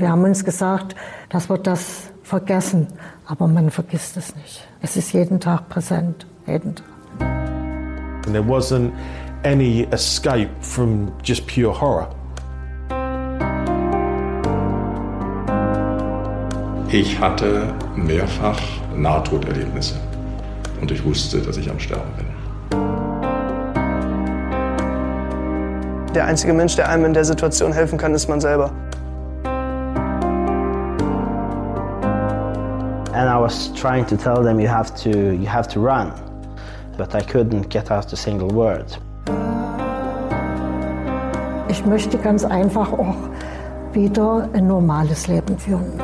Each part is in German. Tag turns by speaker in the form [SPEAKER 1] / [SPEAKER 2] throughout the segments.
[SPEAKER 1] Wir haben uns gesagt, dass wir das vergessen, aber man vergisst es nicht. Es ist jeden Tag präsent, jeden Tag.
[SPEAKER 2] And there wasn't any escape from just pure horror.
[SPEAKER 3] Ich hatte mehrfach Nahtoderlebnisse und ich wusste, dass ich am Sterben bin.
[SPEAKER 4] Der einzige Mensch, der einem in der Situation helfen kann, ist man selber.
[SPEAKER 5] And I was trying to tell them you have to you have to run, but I couldn't get out a single word.
[SPEAKER 1] Ich möchte ganz einfach auch wieder ein normales Leben führen.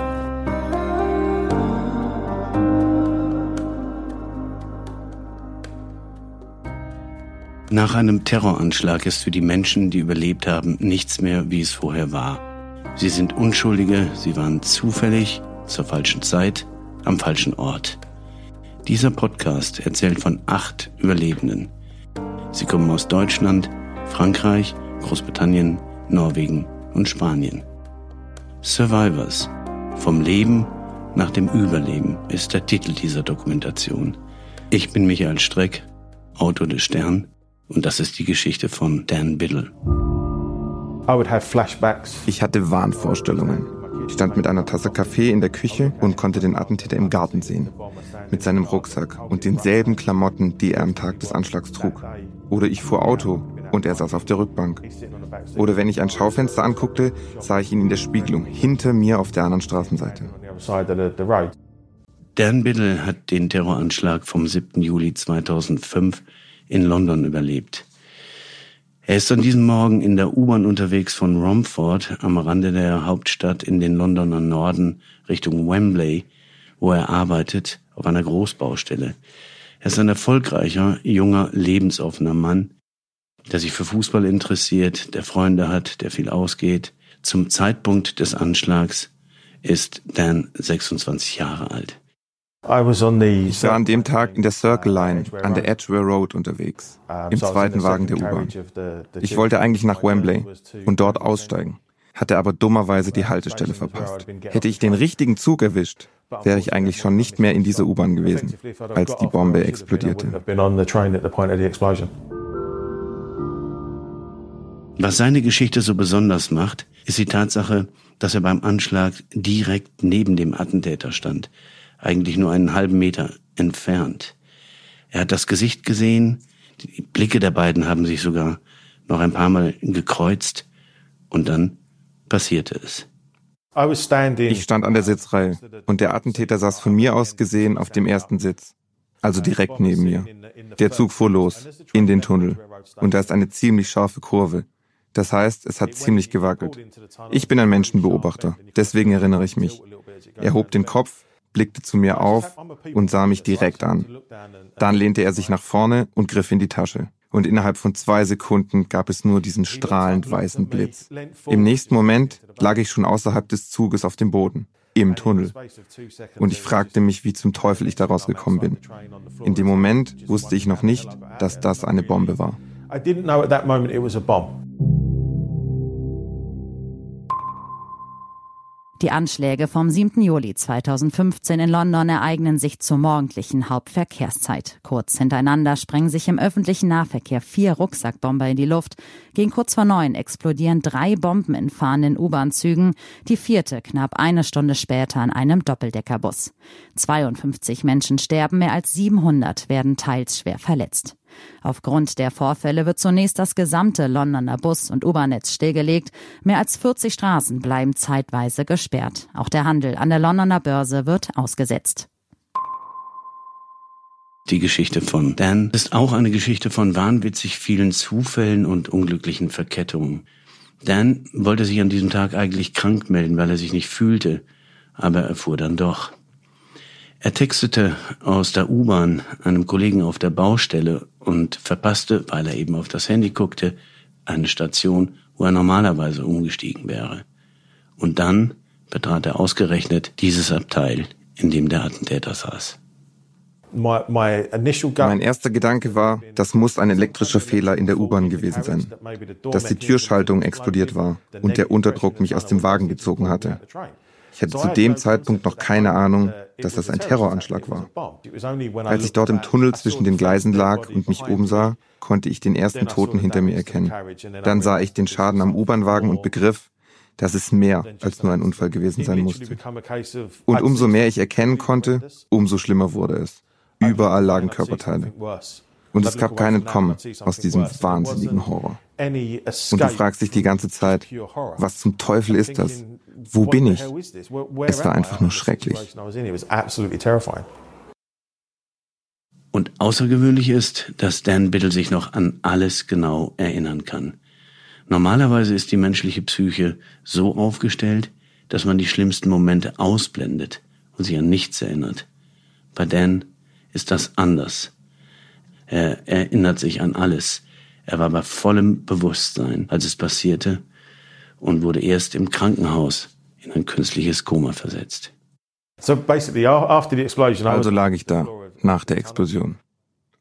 [SPEAKER 6] Nach einem Terroranschlag ist für die Menschen, die überlebt haben, nichts mehr, wie es vorher war. Sie sind Unschuldige, sie waren zufällig, zur falschen Zeit, am falschen Ort. Dieser Podcast erzählt von acht Überlebenden. Sie kommen aus Deutschland, Frankreich, Großbritannien, Norwegen und Spanien. Survivors. Vom Leben nach dem Überleben ist der Titel dieser Dokumentation. Ich bin Michael Streck, Autor des Stern und das ist die Geschichte von Dan Biddle.
[SPEAKER 7] Ich hatte Wahnvorstellungen. Ich stand mit einer Tasse Kaffee in der Küche und konnte den Attentäter im Garten sehen. Mit seinem Rucksack und denselben Klamotten, die er am Tag des Anschlags trug. Oder ich fuhr Auto und er saß auf der Rückbank. Oder wenn ich ein Schaufenster anguckte, sah ich ihn in der Spiegelung hinter mir auf der anderen Straßenseite.
[SPEAKER 6] Dan Biddle hat den Terroranschlag vom 7. Juli 2005 in London überlebt. Er ist an diesem Morgen in der U-Bahn unterwegs von Romford am Rande der Hauptstadt in den Londoner Norden Richtung Wembley, wo er arbeitet auf einer Großbaustelle. Er ist ein erfolgreicher, junger, lebensoffener Mann, der sich für Fußball interessiert, der Freunde hat, der viel ausgeht. Zum Zeitpunkt des Anschlags ist Dan 26 Jahre alt.
[SPEAKER 7] Ich war an dem Tag in der Circle Line an der Edgware Road unterwegs, im zweiten Wagen der U-Bahn. Ich wollte eigentlich nach Wembley und dort aussteigen, hatte aber dummerweise die Haltestelle verpasst. Hätte ich den richtigen Zug erwischt, wäre ich eigentlich schon nicht mehr in dieser U-Bahn gewesen, als die Bombe explodierte.
[SPEAKER 6] Was seine Geschichte so besonders macht, ist die Tatsache, dass er beim Anschlag direkt neben dem Attentäter stand eigentlich nur einen halben Meter entfernt. Er hat das Gesicht gesehen, die Blicke der beiden haben sich sogar noch ein paar Mal gekreuzt und dann passierte es.
[SPEAKER 7] Ich stand an der Sitzreihe und der Attentäter saß von mir aus gesehen auf dem ersten Sitz, also direkt neben mir. Der Zug fuhr los, in den Tunnel, und da ist eine ziemlich scharfe Kurve. Das heißt, es hat ziemlich gewackelt. Ich bin ein Menschenbeobachter, deswegen erinnere ich mich. Er hob den Kopf, blickte zu mir auf und sah mich direkt an. Dann lehnte er sich nach vorne und griff in die Tasche. Und innerhalb von zwei Sekunden gab es nur diesen strahlend weißen Blitz. Im nächsten Moment lag ich schon außerhalb des Zuges auf dem Boden, im Tunnel. Und ich fragte mich, wie zum Teufel ich da rausgekommen bin. In dem Moment wusste ich noch nicht, dass das eine Bombe war. I didn't know at that moment it was a bomb.
[SPEAKER 8] Die Anschläge vom 7. Juli 2015 in London ereignen sich zur morgendlichen Hauptverkehrszeit. Kurz hintereinander sprengen sich im öffentlichen Nahverkehr vier Rucksackbomber in die Luft. Gegen kurz vor neun explodieren drei Bomben in fahrenden U-Bahn-Zügen, die vierte knapp eine Stunde später in einem Doppeldeckerbus. 52 Menschen sterben, mehr als 700 werden teils schwer verletzt. Aufgrund der Vorfälle wird zunächst das gesamte Londoner Bus- und U-Bahn-Netz stillgelegt. Mehr als 40 Straßen bleiben zeitweise gesperrt. Auch der Handel an der Londoner Börse wird ausgesetzt.
[SPEAKER 6] Die Geschichte von Dan ist auch eine Geschichte von wahnwitzig vielen Zufällen und unglücklichen Verkettungen. Dan wollte sich an diesem Tag eigentlich krank melden, weil er sich nicht fühlte, aber er fuhr dann doch. Er textete aus der U-Bahn einem Kollegen auf der Baustelle und verpasste, weil er eben auf das Handy guckte, eine Station, wo er normalerweise umgestiegen wäre. Und dann betrat er ausgerechnet dieses Abteil, in dem der Attentäter saß.
[SPEAKER 7] Mein erster Gedanke war, das muss ein elektrischer Fehler in der U-Bahn gewesen sein, dass die Türschaltung explodiert war und der Unterdruck mich aus dem Wagen gezogen hatte. Ich hatte zu dem Zeitpunkt noch keine Ahnung, dass das ein Terroranschlag war. Als ich dort im Tunnel zwischen den Gleisen lag und mich umsah, konnte ich den ersten Toten hinter mir erkennen. Dann sah ich den Schaden am U-Bahn-Wagen und begriff, dass es mehr als nur ein Unfall gewesen sein musste. Und umso mehr ich erkennen konnte, umso schlimmer wurde es. Überall lagen Körperteile. Und es gab kein Entkommen aus diesem wahnsinnigen Horror. Und du fragst dich die ganze Zeit, was zum Teufel ist das? Wo bin ich? Es war einfach nur schrecklich.
[SPEAKER 6] Und außergewöhnlich ist, dass Dan Biddle sich noch an alles genau erinnern kann. Normalerweise ist die menschliche Psyche so aufgestellt, dass man die schlimmsten Momente ausblendet und sich an nichts erinnert. Bei Dan ist das anders. Er erinnert sich an alles. Er war bei vollem Bewusstsein, als es passierte, und wurde erst im Krankenhaus in ein künstliches Koma versetzt.
[SPEAKER 7] Also lag ich da, nach der Explosion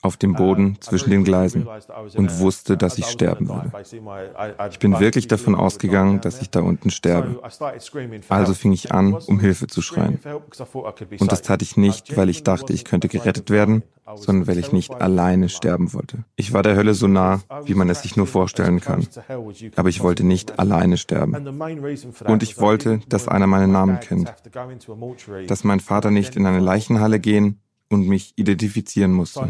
[SPEAKER 7] auf dem Boden zwischen den Gleisen und wusste, dass ich sterben würde. Ich bin wirklich davon ausgegangen, dass ich da unten sterbe. Also fing ich an, um Hilfe zu schreien. Und das tat ich nicht, weil ich dachte, ich könnte gerettet werden, sondern weil ich nicht alleine sterben wollte. Ich war der Hölle so nah, wie man es sich nur vorstellen kann. Aber ich wollte nicht alleine sterben. Und ich wollte, dass einer meinen Namen kennt. Dass mein Vater nicht in eine Leichenhalle gehen und mich identifizieren musste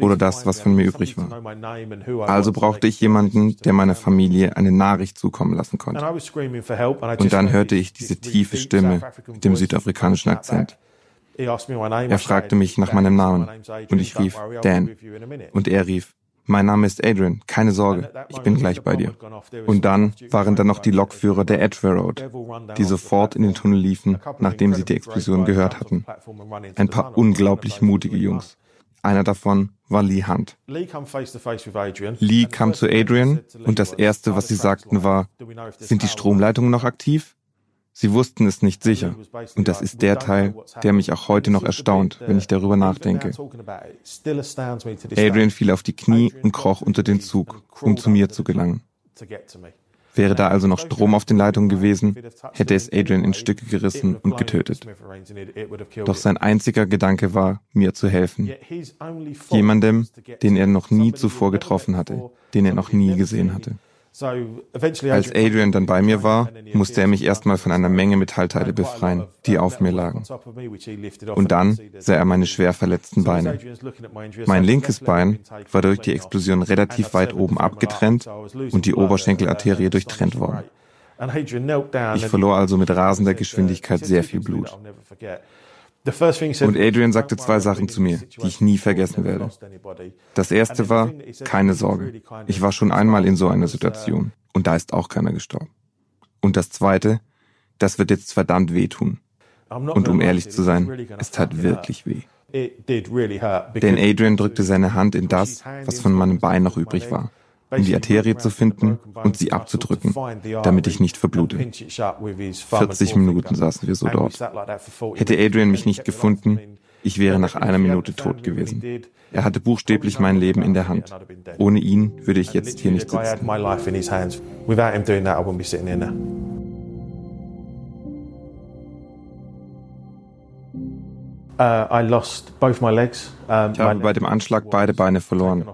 [SPEAKER 7] oder das, was von mir übrig war. Also brauchte ich jemanden, der meiner Familie eine Nachricht zukommen lassen konnte. Und dann hörte ich diese tiefe Stimme mit dem südafrikanischen Akzent. Er fragte mich nach meinem Namen und ich rief Dan und er rief mein Name ist Adrian, keine Sorge, ich bin gleich bei dir. Und dann waren da noch die Lokführer der Edgware Road, die sofort in den Tunnel liefen, nachdem sie die Explosion gehört hatten. Ein paar unglaublich mutige Jungs. Einer davon war Lee Hunt. Lee kam zu Adrian und das Erste, was sie sagten, war, sind die Stromleitungen noch aktiv? Sie wussten es nicht sicher. Und das ist der Teil, der mich auch heute noch erstaunt, wenn ich darüber nachdenke. Adrian fiel auf die Knie und kroch unter den Zug, um zu mir zu gelangen. Wäre da also noch Strom auf den Leitungen gewesen, hätte es Adrian in Stücke gerissen und getötet. Doch sein einziger Gedanke war, mir zu helfen. Jemandem, den er noch nie zuvor getroffen hatte, den er noch nie gesehen hatte. Als Adrian dann bei mir war, musste er mich erstmal von einer Menge Metallteile befreien, die auf mir lagen. Und dann sah er meine schwer verletzten Beine. Mein linkes Bein war durch die Explosion relativ weit oben abgetrennt und die Oberschenkelarterie durchtrennt worden. Ich verlor also mit rasender Geschwindigkeit sehr viel Blut. Und Adrian sagte zwei Sachen zu mir, die ich nie vergessen werde. Das erste war, keine Sorge, ich war schon einmal in so einer Situation und da ist auch keiner gestorben. Und das zweite, das wird jetzt verdammt wehtun. Und um ehrlich zu sein, es tat wirklich weh. Denn Adrian drückte seine Hand in das, was von meinem Bein noch übrig war um die Arterie zu finden und sie abzudrücken, damit ich nicht verblute. 40 Minuten saßen wir so dort. Hätte Adrian mich nicht gefunden, ich wäre nach einer Minute tot gewesen. Er hatte buchstäblich mein Leben in der Hand. Ohne ihn würde ich jetzt hier nicht sitzen.
[SPEAKER 2] Ich
[SPEAKER 7] habe bei dem Anschlag beide Beine verloren.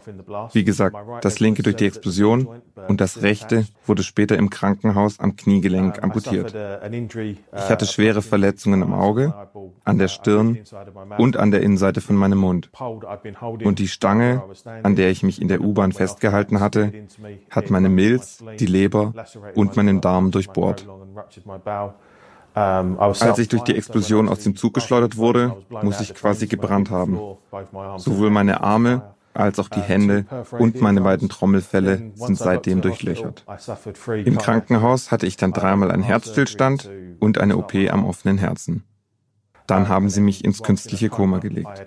[SPEAKER 7] Wie gesagt, das linke durch die Explosion und das rechte wurde später im Krankenhaus am Kniegelenk amputiert. Ich hatte schwere Verletzungen am Auge, an der Stirn und an der Innenseite von meinem Mund. Und die Stange, an der ich mich in der U-Bahn festgehalten hatte, hat meine Milz, die Leber und meinen Darm durchbohrt. Ähm, Als ich durch die Explosion aus dem Zug geschleudert wurde, muss ich quasi gebrannt haben. Sowohl meine Arme als auch die uh, Hände und meine beiden Trommelfälle sind seitdem durchlöchert. Im Krankenhaus hatte ich dann dreimal einen Herzstillstand und eine OP am offenen Herzen. Dann haben sie mich ins künstliche Koma gelegt.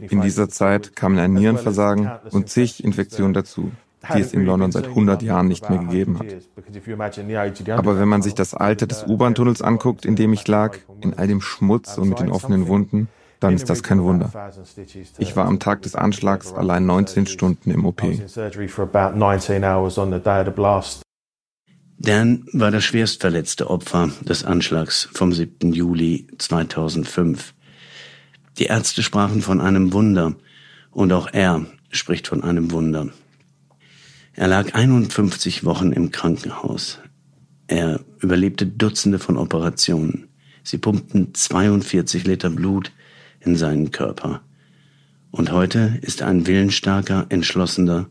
[SPEAKER 7] In dieser Zeit kamen ein Nierenversagen und zig Infektionen dazu die es in London seit 100 Jahren nicht mehr gegeben hat. Aber wenn man sich das Alter des U-Bahn-Tunnels anguckt, in dem ich lag, in all dem Schmutz und mit den offenen Wunden, dann ist das kein Wunder. Ich war am Tag des Anschlags allein 19 Stunden im OP.
[SPEAKER 6] Dan war das schwerstverletzte Opfer des Anschlags vom 7. Juli 2005. Die Ärzte sprachen von einem Wunder und auch er spricht von einem Wunder. Er lag 51 Wochen im Krankenhaus. Er überlebte Dutzende von Operationen. Sie pumpten 42 Liter Blut in seinen Körper. Und heute ist er ein willensstarker, entschlossener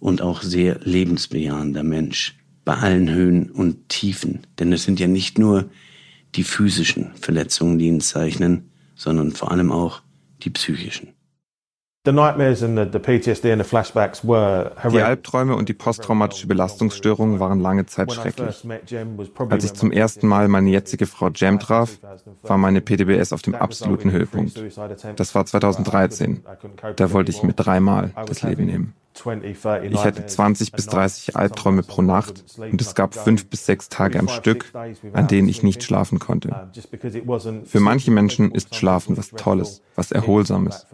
[SPEAKER 6] und auch sehr lebensbejahender Mensch bei allen Höhen und Tiefen. Denn es sind ja nicht nur die physischen Verletzungen, die ihn zeichnen, sondern vor allem auch die psychischen.
[SPEAKER 7] Die Albträume und die posttraumatische Belastungsstörung waren lange Zeit schrecklich. Als ich zum ersten Mal meine jetzige Frau Jam traf, war meine PTBS auf dem absoluten Höhepunkt. Das war 2013. Da wollte ich mir dreimal das Leben nehmen. Ich hatte 20 bis 30 Albträume pro Nacht und es gab fünf bis sechs Tage am Stück, an denen ich nicht schlafen konnte. Für manche Menschen ist Schlafen was Tolles, was Erholsames.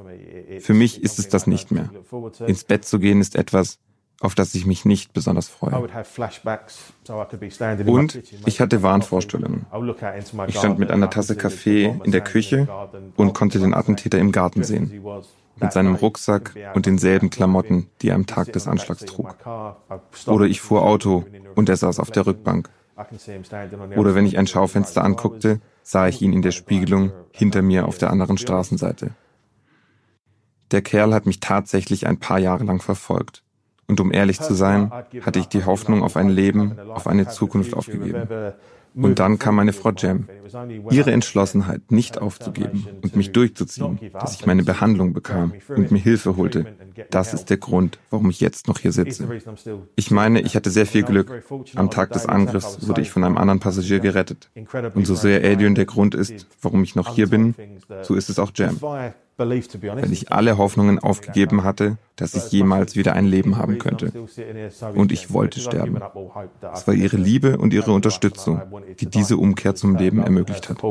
[SPEAKER 7] Für mich ist es das nicht mehr. Ins Bett zu gehen ist etwas, auf das ich mich nicht besonders freue. Und ich hatte Wahnvorstellungen. Ich stand mit einer Tasse Kaffee in der Küche und konnte den Attentäter im Garten sehen mit seinem Rucksack und denselben Klamotten, die er am Tag des Anschlags trug. Oder ich fuhr Auto und er saß auf der Rückbank. Oder wenn ich ein Schaufenster anguckte, sah ich ihn in der Spiegelung hinter mir auf der anderen Straßenseite. Der Kerl hat mich tatsächlich ein paar Jahre lang verfolgt. Und um ehrlich zu sein, hatte ich die Hoffnung auf ein Leben, auf eine Zukunft aufgegeben. Und dann kam meine Frau Jem. Ihre Entschlossenheit, nicht aufzugeben und mich durchzuziehen, dass ich meine Behandlung bekam und mir Hilfe holte, das ist der Grund, warum ich jetzt noch hier sitze. Ich meine, ich hatte sehr viel Glück. Am Tag des Angriffs wurde ich von einem anderen Passagier gerettet. Und so sehr Adrian der Grund ist, warum ich noch hier bin, so ist es auch Jem wenn ich alle Hoffnungen aufgegeben hatte, dass ich jemals wieder ein Leben haben könnte. Und ich wollte sterben. Es war ihre Liebe und ihre Unterstützung, die diese Umkehr zum Leben ermöglicht hat.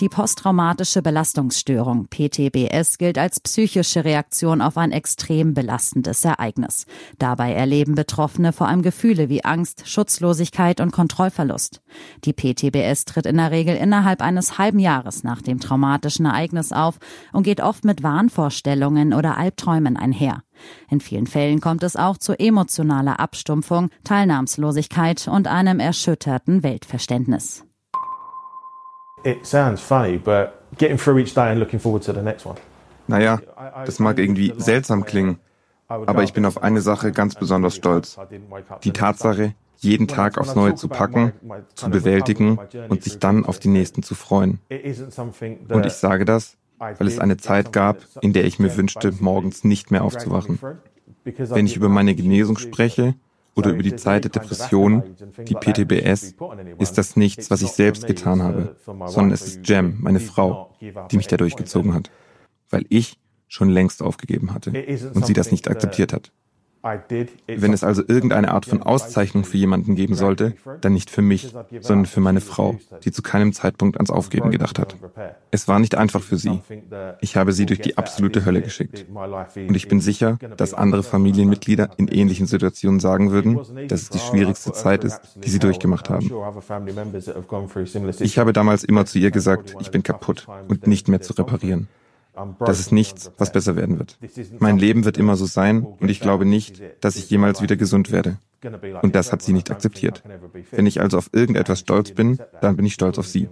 [SPEAKER 8] Die posttraumatische Belastungsstörung PTBS gilt als psychische Reaktion auf ein extrem belastendes Ereignis. Dabei erleben Betroffene vor allem Gefühle wie Angst, Schutzlosigkeit und Kontrollverlust. Die PTBS tritt in der Regel innerhalb eines halben Jahres nach dem traumatischen Ereignis auf und geht oft mit Wahnvorstellungen oder Albträumen einher. In vielen Fällen kommt es auch zu emotionaler Abstumpfung, Teilnahmslosigkeit und einem erschütterten Weltverständnis.
[SPEAKER 2] It sounds funny, but getting through each day and looking forward to the next one.
[SPEAKER 7] Naja, das mag irgendwie seltsam klingen, aber ich bin auf eine Sache ganz besonders stolz. Die Tatsache, jeden Tag aufs Neue zu packen, zu bewältigen und sich dann auf die nächsten zu freuen. Und ich sage das, weil es eine Zeit gab, in der ich mir wünschte, morgens nicht mehr aufzuwachen. Wenn ich über meine Genesung spreche, oder über die Zeit der Depression, die PTBS, ist das nichts, was ich selbst getan habe, sondern es ist Jem, meine Frau, die mich da durchgezogen hat, weil ich schon längst aufgegeben hatte und sie das nicht akzeptiert hat. Wenn es also irgendeine Art von Auszeichnung für jemanden geben sollte, dann nicht für mich, sondern für meine Frau, die zu keinem Zeitpunkt ans Aufgeben gedacht hat. Es war nicht einfach für sie. Ich habe sie durch die absolute Hölle geschickt. Und ich bin sicher, dass andere Familienmitglieder in ähnlichen Situationen sagen würden, dass es die schwierigste Zeit ist, die sie durchgemacht haben. Ich habe damals immer zu ihr gesagt, ich bin kaputt und nicht mehr zu reparieren. Das ist nichts, was besser werden wird. Mein Leben wird immer so sein und ich glaube nicht, dass ich jemals wieder gesund werde. Und das hat sie nicht akzeptiert. Wenn ich also auf irgendetwas stolz bin, dann bin ich stolz auf sie.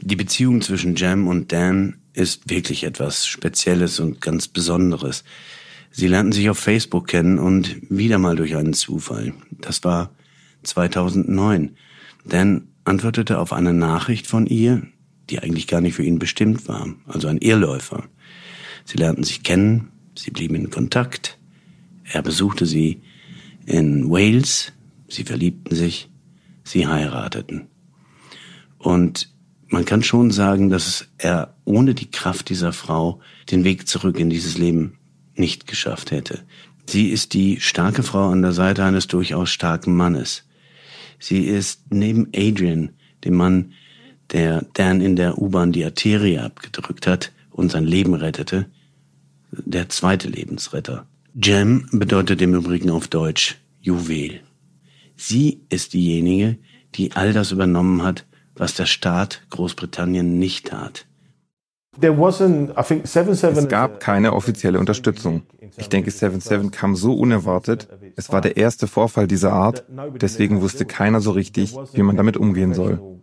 [SPEAKER 6] Die Beziehung zwischen Jam und Dan ist wirklich etwas Spezielles und ganz Besonderes. Sie lernten sich auf Facebook kennen und wieder mal durch einen Zufall. Das war 2009. Dan antwortete auf eine Nachricht von ihr, die eigentlich gar nicht für ihn bestimmt war, also ein Irrläufer. Sie lernten sich kennen, sie blieben in Kontakt, er besuchte sie in Wales, sie verliebten sich, sie heirateten. Und man kann schon sagen, dass er ohne die Kraft dieser Frau den Weg zurück in dieses Leben nicht geschafft hätte. Sie ist die starke Frau an der Seite eines durchaus starken Mannes. Sie ist neben Adrian dem Mann, der Dan in der U-Bahn die Arterie abgedrückt hat und sein Leben rettete, der zweite Lebensretter. Gem bedeutet im Übrigen auf Deutsch Juwel. Sie ist diejenige, die all das übernommen hat, was der Staat Großbritannien nicht tat.
[SPEAKER 7] Es gab keine offizielle Unterstützung. Ich denke, 7-7 kam so unerwartet. Es war der erste Vorfall dieser Art. Deswegen wusste keiner so richtig, wie man damit umgehen soll.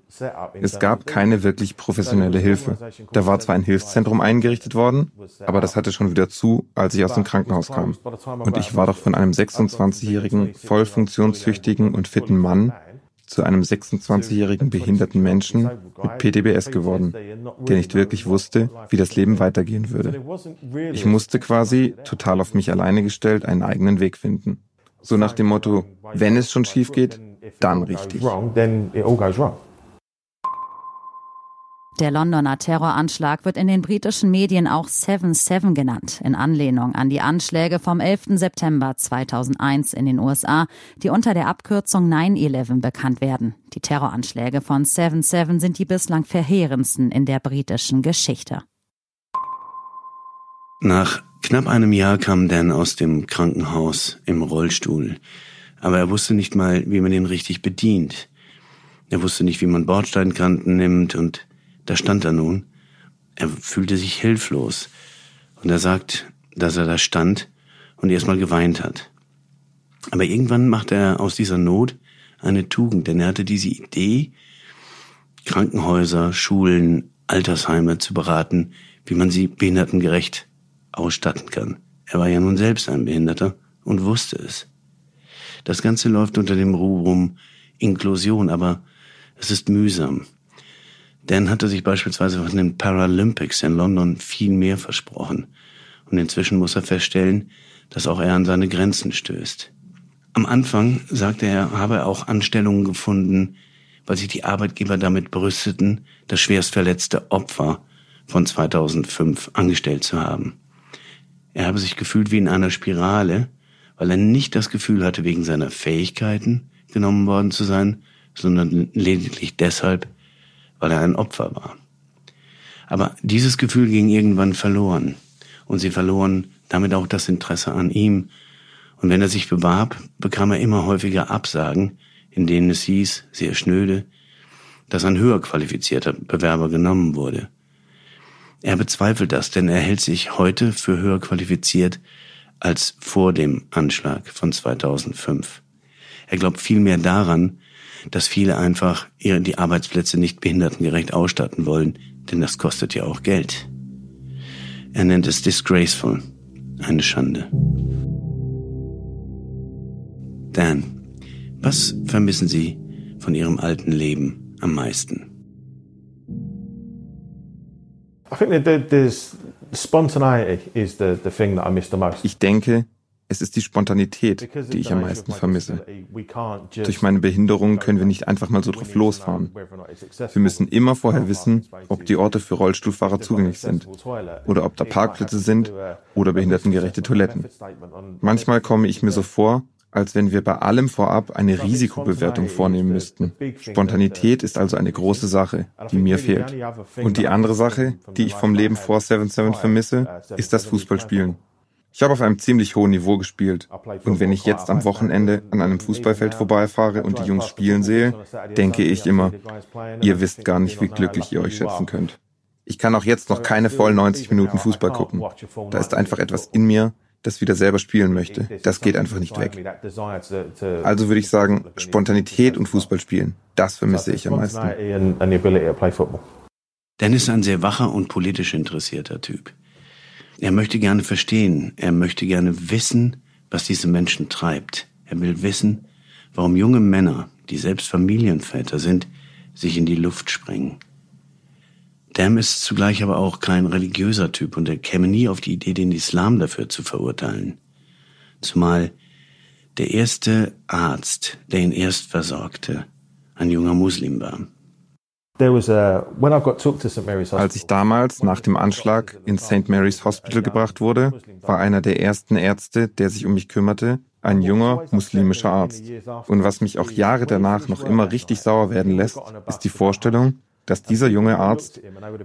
[SPEAKER 7] Es gab keine wirklich professionelle Hilfe. Da war zwar ein Hilfszentrum eingerichtet worden, aber das hatte schon wieder zu, als ich aus dem Krankenhaus kam. Und ich war doch von einem 26-jährigen, voll funktionstüchtigen und fitten Mann zu einem 26-jährigen behinderten Menschen mit PTBS geworden, der nicht wirklich wusste, wie das Leben weitergehen würde. Ich musste quasi, total auf mich alleine gestellt, einen eigenen Weg finden. So nach dem Motto, wenn es schon schief geht, dann richtig.
[SPEAKER 8] Der Londoner Terroranschlag wird in den britischen Medien auch 7-7 genannt, in Anlehnung an die Anschläge vom 11. September 2001 in den USA, die unter der Abkürzung 9-11 bekannt werden. Die Terroranschläge von 7-7 sind die bislang verheerendsten in der britischen Geschichte.
[SPEAKER 6] Nach knapp einem Jahr kam Dan aus dem Krankenhaus im Rollstuhl, aber er wusste nicht mal, wie man ihn richtig bedient. Er wusste nicht, wie man Bordsteinkanten nimmt und da stand er nun. Er fühlte sich hilflos. Und er sagt, dass er da stand und erstmal geweint hat. Aber irgendwann machte er aus dieser Not eine Tugend, denn er hatte diese Idee, Krankenhäuser, Schulen, Altersheime zu beraten, wie man sie behindertengerecht ausstatten kann. Er war ja nun selbst ein Behinderter und wusste es. Das Ganze läuft unter dem Rubrum Inklusion, aber es ist mühsam. Dan hatte sich beispielsweise von den Paralympics in London viel mehr versprochen. Und inzwischen muss er feststellen, dass auch er an seine Grenzen stößt. Am Anfang sagte er, habe er auch Anstellungen gefunden, weil sich die Arbeitgeber damit brüsteten, das schwerst verletzte Opfer von 2005 angestellt zu haben. Er habe sich gefühlt wie in einer Spirale, weil er nicht das Gefühl hatte, wegen seiner Fähigkeiten genommen worden zu sein, sondern lediglich deshalb, weil er ein Opfer war. Aber dieses Gefühl ging irgendwann verloren und sie verloren damit auch das Interesse an ihm. Und wenn er sich bewarb, bekam er immer häufiger Absagen, in denen es hieß, sehr schnöde, dass ein höher qualifizierter Bewerber genommen wurde. Er bezweifelt das, denn er hält sich heute für höher qualifiziert als vor dem Anschlag von 2005. Er glaubt vielmehr daran, dass viele einfach ihre, die Arbeitsplätze nicht behindertengerecht ausstatten wollen, denn das kostet ja auch Geld. Er nennt es disgraceful, eine Schande. Dan, was vermissen Sie von Ihrem alten Leben am meisten?
[SPEAKER 7] Ich denke, es ist die Spontanität, die ich am meisten vermisse. Durch meine Behinderung können wir nicht einfach mal so drauf losfahren. Wir müssen immer vorher wissen, ob die Orte für Rollstuhlfahrer zugänglich sind oder ob da Parkplätze sind oder behindertengerechte Toiletten. Manchmal komme ich mir so vor, als wenn wir bei allem vorab eine Risikobewertung vornehmen müssten. Spontanität ist also eine große Sache, die mir fehlt. Und die andere Sache, die ich vom Leben vor 7-7 vermisse, ist das Fußballspielen. Ich habe auf einem ziemlich hohen Niveau gespielt. Und wenn ich jetzt am Wochenende an einem Fußballfeld vorbeifahre und die Jungs spielen sehe, denke ich immer, ihr wisst gar nicht, wie glücklich ihr euch schätzen könnt. Ich kann auch jetzt noch keine vollen 90 Minuten Fußball gucken. Da ist einfach etwas in mir, das wieder selber spielen möchte. Das geht einfach nicht weg. Also würde ich sagen, Spontanität und Fußball spielen, das vermisse ich am meisten.
[SPEAKER 6] Dennis ist ein sehr wacher und politisch interessierter Typ. Er möchte gerne verstehen, er möchte gerne wissen, was diese Menschen treibt. Er will wissen, warum junge Männer, die selbst Familienväter sind, sich in die Luft sprengen. Dam ist zugleich aber auch kein religiöser Typ und er käme nie auf die Idee, den Islam dafür zu verurteilen. Zumal der erste Arzt, der ihn erst versorgte, ein junger Muslim war.
[SPEAKER 7] Als ich damals nach dem Anschlag in St. Mary's Hospital gebracht wurde, war einer der ersten Ärzte, der sich um mich kümmerte, ein junger muslimischer Arzt. Und was mich auch Jahre danach noch immer richtig sauer werden lässt, ist die Vorstellung, dass dieser junge Arzt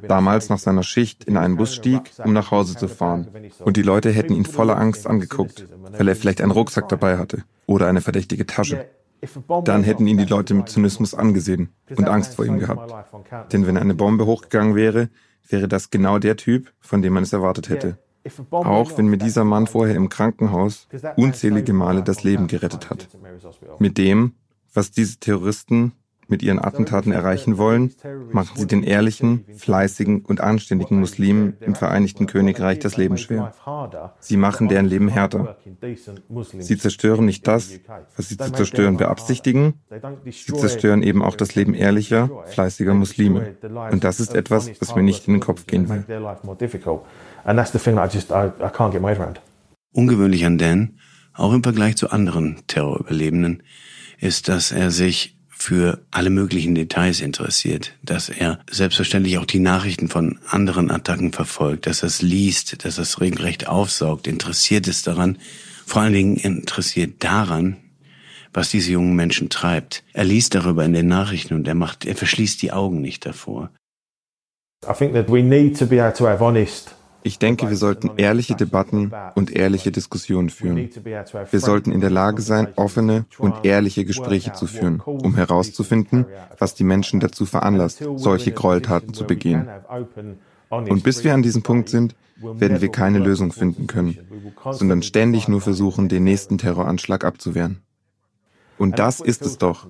[SPEAKER 7] damals nach seiner Schicht in einen Bus stieg, um nach Hause zu fahren. Und die Leute hätten ihn voller Angst angeguckt, weil er vielleicht einen Rucksack dabei hatte oder eine verdächtige Tasche. Dann hätten ihn die Leute mit Zynismus angesehen und Angst vor ihm gehabt. Denn wenn eine Bombe hochgegangen wäre, wäre das genau der Typ, von dem man es erwartet hätte. Auch wenn mir dieser Mann vorher im Krankenhaus unzählige Male das Leben gerettet hat. Mit dem, was diese Terroristen mit ihren Attentaten erreichen wollen, machen sie den ehrlichen, fleißigen und anständigen Muslimen im Vereinigten Königreich das Leben schwer. Sie machen deren Leben härter. Sie zerstören nicht das, was sie zu zerstören beabsichtigen, sie zerstören eben auch das Leben ehrlicher, fleißiger Muslime. Und das ist etwas, was mir nicht in den Kopf gehen will.
[SPEAKER 6] Ungewöhnlich an Dan, auch im Vergleich zu anderen Terrorüberlebenden, ist, dass er sich für alle möglichen Details interessiert, dass er selbstverständlich auch die Nachrichten von anderen Attacken verfolgt, dass er es liest, dass er es regelrecht aufsaugt, interessiert ist daran, vor allen Dingen interessiert daran, was diese jungen Menschen treibt. Er liest darüber in den Nachrichten und er macht, er verschließt die Augen nicht davor.
[SPEAKER 2] I think that we need to be able to have honest
[SPEAKER 7] ich denke, wir sollten ehrliche Debatten und ehrliche Diskussionen führen. Wir sollten in der Lage sein, offene und ehrliche Gespräche zu führen, um herauszufinden, was die Menschen dazu veranlasst, solche Gräueltaten zu begehen. Und bis wir an diesem Punkt sind, werden wir keine Lösung finden können, sondern ständig nur versuchen, den nächsten Terroranschlag abzuwehren. Und das ist es doch,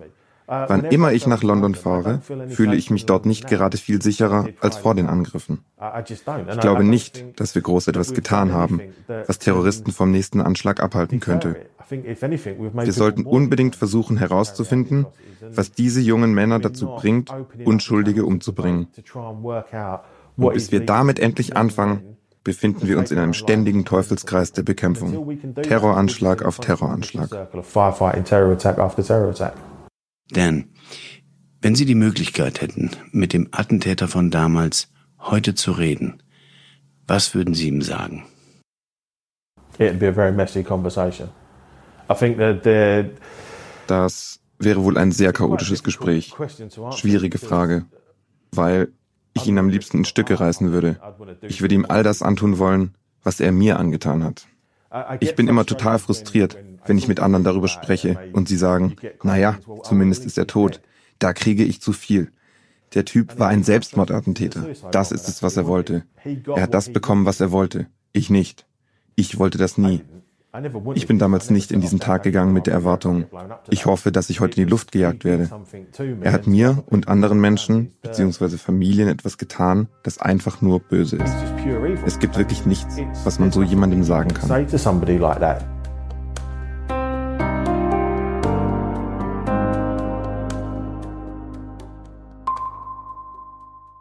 [SPEAKER 7] Wann immer ich nach London fahre, fühle ich mich dort nicht gerade viel sicherer als vor den Angriffen. Ich glaube nicht, dass wir groß etwas getan haben, was Terroristen vom nächsten Anschlag abhalten könnte. Wir sollten unbedingt versuchen herauszufinden, was diese jungen Männer dazu bringt, Unschuldige umzubringen. Und bis wir damit endlich anfangen, befinden wir uns in einem ständigen Teufelskreis der Bekämpfung. Terroranschlag auf Terroranschlag.
[SPEAKER 6] Dan, wenn Sie die Möglichkeit hätten, mit dem Attentäter von damals heute zu reden, was würden Sie ihm sagen?
[SPEAKER 7] Das wäre wohl ein sehr chaotisches Gespräch. Schwierige Frage, weil ich ihn am liebsten in Stücke reißen würde. Ich würde ihm all das antun wollen, was er mir angetan hat. Ich bin immer total frustriert, wenn ich mit anderen darüber spreche und sie sagen, naja, zumindest ist er tot. Da kriege ich zu viel. Der Typ war ein Selbstmordattentäter. Das ist es, was er wollte. Er hat das bekommen, was er wollte. Ich nicht. Ich wollte das nie. Ich bin damals nicht in diesen Tag gegangen mit der Erwartung, ich hoffe, dass ich heute in die Luft gejagt werde. Er hat mir und anderen Menschen bzw. Familien etwas getan, das einfach nur böse ist. Es gibt wirklich nichts, was man so jemandem sagen kann.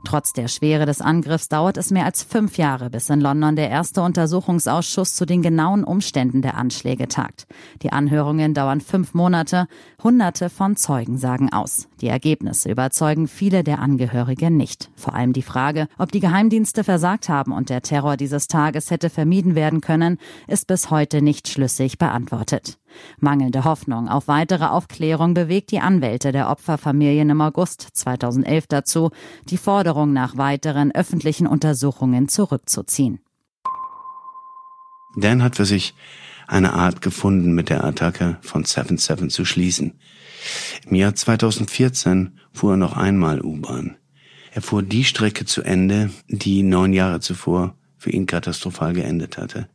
[SPEAKER 8] Trotz der Schwere des Angriffs dauert es mehr als fünf Jahre, bis in London der erste Untersuchungsausschuss zu den genauen Umständen der Anschläge tagt. Die Anhörungen dauern fünf Monate. Hunderte von Zeugen sagen aus. Die Ergebnisse überzeugen viele der Angehörigen nicht. Vor allem die Frage, ob die Geheimdienste versagt haben und der Terror dieses Tages hätte vermieden werden können, ist bis heute nicht schlüssig beantwortet. Mangelnde Hoffnung auf weitere Aufklärung bewegt die Anwälte der Opferfamilien im August 2011 dazu, die Forderung nach weiteren öffentlichen Untersuchungen zurückzuziehen.
[SPEAKER 6] Dan hat für sich eine Art gefunden, mit der Attacke von 7-7 zu schließen. Im Jahr 2014 fuhr er noch einmal U-Bahn. Er fuhr die Strecke zu Ende, die neun Jahre zuvor für ihn katastrophal geendet hatte.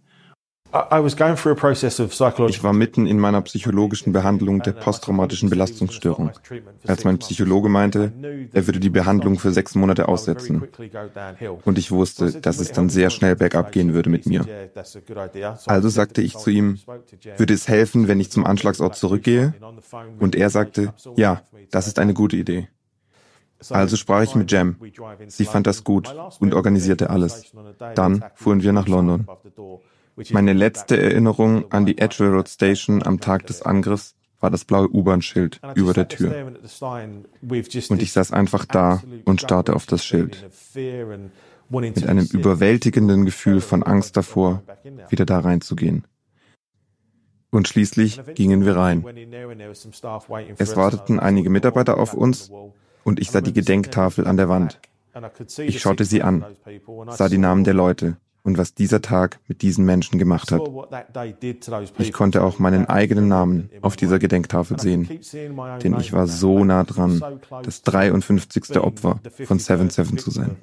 [SPEAKER 7] Ich war mitten in meiner psychologischen Behandlung der posttraumatischen Belastungsstörung, als mein Psychologe meinte, er würde die Behandlung für sechs Monate aussetzen. Und ich wusste, dass es dann sehr schnell bergab gehen würde mit mir. Also sagte ich zu ihm, würde es helfen, wenn ich zum Anschlagsort zurückgehe? Und er sagte, ja, das ist eine gute Idee. Also sprach ich mit Jem. Sie fand das gut und organisierte alles. Dann fuhren wir nach London. Meine letzte Erinnerung an die Edgware Road Station am Tag des Angriffs war das blaue U-Bahn-Schild über der Tür. Und ich saß einfach da und starrte auf das Schild. Mit einem überwältigenden Gefühl von Angst davor, wieder da reinzugehen. Und schließlich gingen wir rein. Es warteten einige Mitarbeiter auf uns und ich sah die Gedenktafel an der Wand. Ich schaute sie an, sah die Namen der Leute und was dieser Tag mit diesen Menschen gemacht hat. Ich konnte auch meinen eigenen Namen auf dieser Gedenktafel sehen, denn ich war so nah dran, das 53. Opfer von 7-7 zu sein.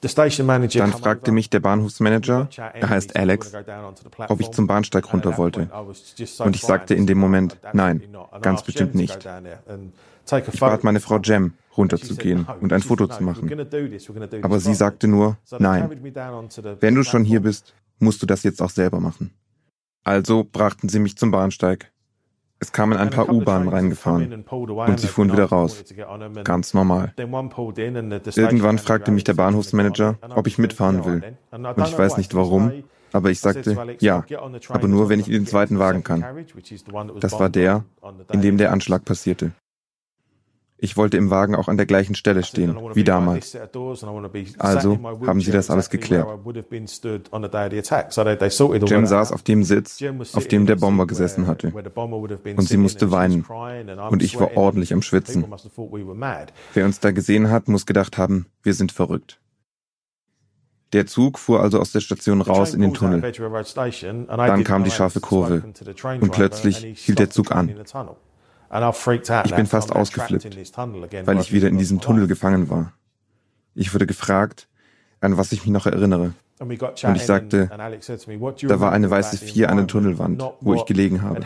[SPEAKER 7] Dann fragte mich der Bahnhofsmanager, er heißt Alex, ob ich zum Bahnsteig runter wollte. Und ich sagte in dem Moment, nein, ganz bestimmt nicht. Ich bat meine Frau Jem, runterzugehen und ein Foto zu machen. Aber sie sagte nur, nein, wenn du schon hier bist, musst du das jetzt auch selber machen. Also brachten sie mich zum Bahnsteig. Es kamen ein paar U-Bahnen reingefahren und sie fuhren wieder raus. Ganz normal. Irgendwann fragte mich der Bahnhofsmanager, ob ich mitfahren will. Und ich weiß nicht warum, aber ich sagte, ja, aber nur, wenn ich in den zweiten Wagen kann. Das war der, in dem der Anschlag passierte. Ich wollte im Wagen auch an der gleichen Stelle stehen, wie damals. Also haben sie das alles geklärt. Jim saß auf dem Sitz, auf dem der Bomber gesessen hatte. Und sie musste weinen. Und ich war ordentlich am Schwitzen. Wer uns da gesehen hat, muss gedacht haben, wir sind verrückt. Der Zug fuhr also aus der Station raus in den Tunnel. Dann kam die scharfe Kurve. Und plötzlich hielt der Zug an. Ich bin fast ausgeflippt, weil ich wieder in diesem Tunnel gefangen war. Ich wurde gefragt, an was ich mich noch erinnere. Und ich sagte, da war eine weiße Vier an der Tunnelwand, wo ich gelegen habe.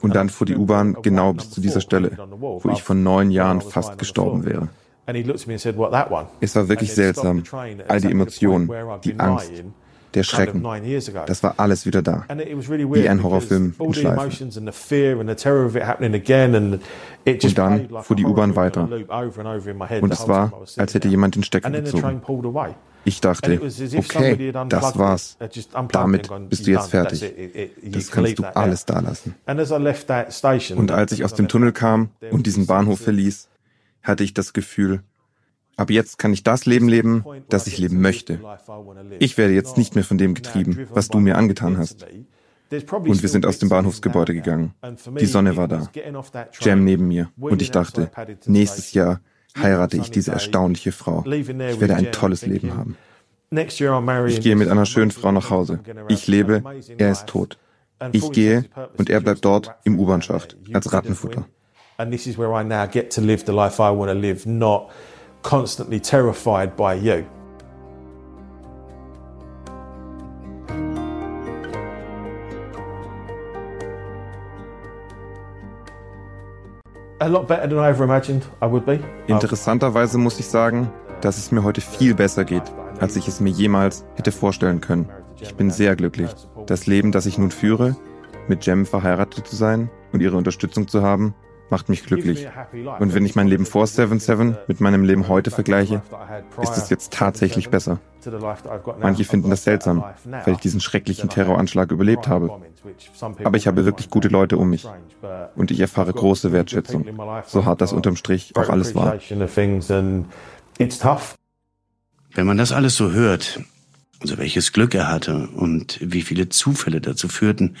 [SPEAKER 7] Und dann fuhr die U-Bahn genau bis zu dieser Stelle, wo ich vor neun Jahren fast gestorben wäre. Es war wirklich seltsam, all die Emotionen, die Angst, der Schrecken. Das war alles wieder da. Wie ein Horrorfilm in Schleife. Und dann fuhr die U-Bahn weiter. Und es war, als hätte jemand den Stecker gezogen. Ich dachte, okay, das war's. Damit bist du jetzt fertig. Das kannst du alles da lassen. Und als ich aus dem Tunnel kam und diesen Bahnhof verließ, hatte ich das Gefühl, Ab jetzt kann ich das Leben leben, das ich leben möchte. Ich werde jetzt nicht mehr von dem getrieben, was du mir angetan hast. Und wir sind aus dem Bahnhofsgebäude gegangen. Die Sonne war da. Jam neben mir. Und ich dachte, nächstes Jahr heirate ich diese erstaunliche Frau. Ich werde ein tolles Leben haben. Ich gehe mit einer schönen Frau nach Hause. Ich lebe, er ist tot. Ich gehe und er bleibt dort im U-Bahn-Schacht als Rattenfutter. And this is where I now get to live the constantly terrified by you. Interessanterweise muss ich sagen, dass es mir heute viel besser geht, als ich es mir jemals hätte vorstellen können. Ich bin sehr glücklich. Das Leben, das ich nun führe, mit Jem verheiratet zu sein und ihre Unterstützung zu haben, macht mich glücklich. Und wenn ich mein Leben vor 7-7 mit meinem Leben heute vergleiche, ist es jetzt tatsächlich besser. Manche finden das seltsam, weil ich diesen schrecklichen Terroranschlag überlebt habe. Aber ich habe wirklich gute Leute um mich. Und ich erfahre große Wertschätzung, so hart das unterm Strich auch alles war.
[SPEAKER 6] Wenn man das alles so hört, also welches Glück er hatte und wie viele Zufälle dazu führten,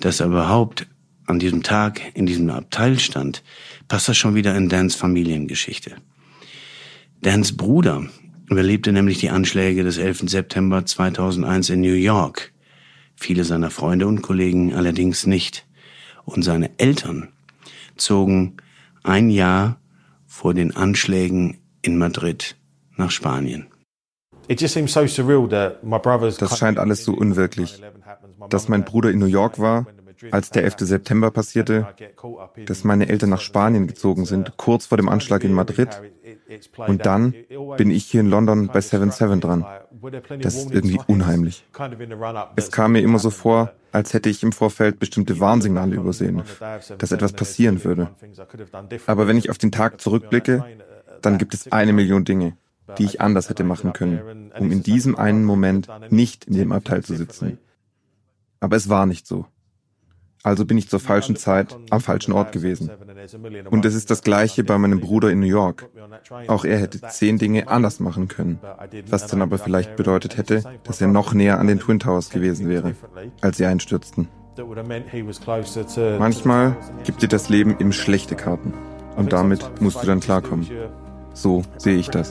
[SPEAKER 6] dass er überhaupt an diesem Tag in diesem Abteil stand, passt das schon wieder in Dans Familiengeschichte. Dans Bruder überlebte nämlich die Anschläge des 11. September 2001 in New York. Viele seiner Freunde und Kollegen allerdings nicht. Und seine Eltern zogen ein Jahr vor den Anschlägen in Madrid nach Spanien.
[SPEAKER 7] Das scheint alles so unwirklich. Dass mein Bruder in New York war als der 11. September passierte, dass meine Eltern nach Spanien gezogen sind, kurz vor dem Anschlag in Madrid. Und dann bin ich hier in London bei 7-7 dran. Das ist irgendwie unheimlich. Es kam mir immer so vor, als hätte ich im Vorfeld bestimmte Warnsignale übersehen, dass etwas passieren würde. Aber wenn ich auf den Tag zurückblicke, dann gibt es eine Million Dinge, die ich anders hätte machen können, um in diesem einen Moment nicht in dem Abteil zu sitzen. Aber es war nicht so. Also bin ich zur falschen Zeit am falschen Ort gewesen. Und es ist das Gleiche bei meinem Bruder in New York. Auch er hätte zehn Dinge anders machen können, was dann aber vielleicht bedeutet hätte, dass er noch näher an den Twin Towers gewesen wäre, als sie einstürzten. Manchmal gibt dir das Leben eben schlechte Karten. Und damit musst du dann klarkommen. So sehe ich das.